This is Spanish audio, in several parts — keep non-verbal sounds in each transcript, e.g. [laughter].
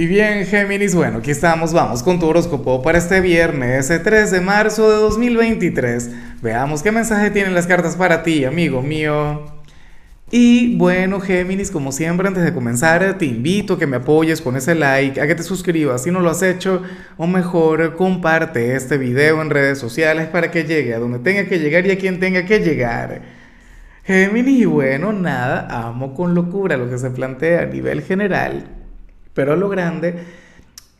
Y bien, Géminis, bueno, aquí estamos, vamos con tu horóscopo para este viernes 3 de marzo de 2023. Veamos qué mensaje tienen las cartas para ti, amigo mío. Y bueno, Géminis, como siempre, antes de comenzar, te invito a que me apoyes con ese like, a que te suscribas si no lo has hecho, o mejor, comparte este video en redes sociales para que llegue a donde tenga que llegar y a quien tenga que llegar. Géminis, y bueno, nada, amo con locura lo que se plantea a nivel general pero lo grande,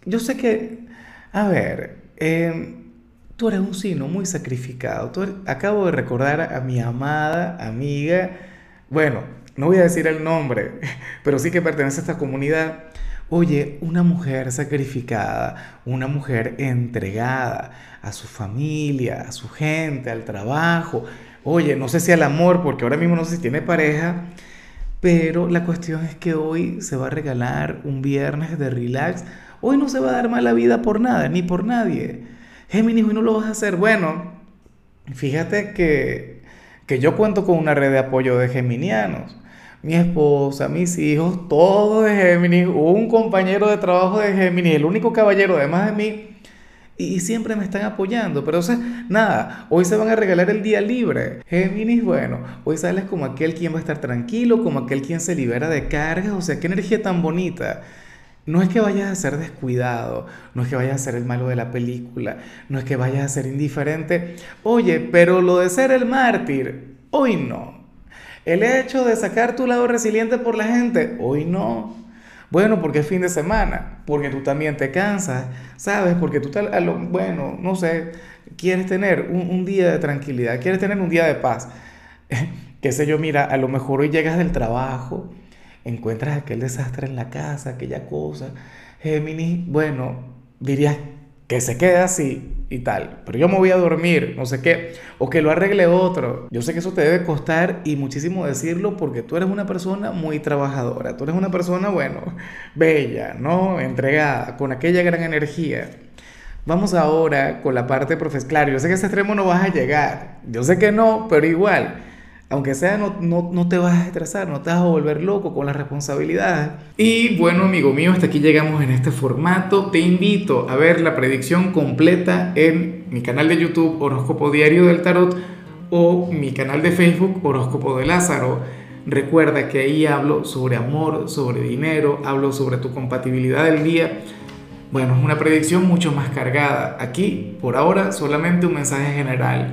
yo sé que, a ver, em, tú eres un signo muy sacrificado. acabo de recordar a mi amada amiga, bueno, no voy a decir el nombre, [laughs] pero sí que pertenece a esta comunidad. Oye, una mujer sacrificada, una mujer entregada a su familia, a su gente, al trabajo. Oye, no sé si al amor, porque ahora mismo no sé si tiene pareja, pero la cuestión es que hoy se va a regalar un viernes de relax. Hoy no se va a dar mala vida por nada, ni por nadie. Géminis, hoy no lo vas a hacer. Bueno, fíjate que, que yo cuento con una red de apoyo de geminianos. Mi esposa, mis hijos, todos de Géminis, un compañero de trabajo de Géminis, el único caballero además de mí y, siempre me están apoyando. Pero, o sea, nada, hoy se van a regalar el día libre. Géminis, bueno, hoy sales como aquel quien va a estar tranquilo, como aquel quien se libera de cargas. O sea, qué energía tan bonita. No es que vayas a ser descuidado, no es que vayas a ser el malo de la película, no es que vayas a ser indiferente. Oye, pero lo de ser el mártir, hoy no. El hecho de sacar tu lado resiliente por la gente, hoy no. Bueno, porque es fin de semana, porque tú también te cansas, ¿sabes? Porque tú, tal, bueno, no sé, quieres tener un, día de tranquilidad, quieres tener un día de paz. [laughs] Qué sé yo, mira, a lo mejor hoy llegas del trabajo, encuentras aquel desastre en la casa, aquella cosa. Géminis, bueno, dirías que se quede así y tal, pero yo me voy a dormir, no sé qué, o que lo arregle otro. Yo sé que eso te debe costar y muchísimo decirlo porque tú eres una persona muy trabajadora, tú eres una persona, bueno, bella, ¿no? Entregada, con aquella gran energía. Vamos ahora con la parte profesional. Claro, yo sé que a ese extremo no vas a llegar, yo sé que no, pero igual aunque sea, no, no, te vas a estresar, no te vas a volver loco con las responsabilidades. Y bueno, amigo mío, hasta aquí llegamos en este formato. Te invito a ver la predicción completa en mi canal de YouTube Horóscopo Diario del Tarot o mi canal de Facebook Horóscopo de Lázaro. Recuerda que ahí hablo sobre amor, sobre dinero, hablo sobre tu compatibilidad del día. Bueno, es una predicción mucho más cargada. Aquí, por ahora, solamente un mensaje general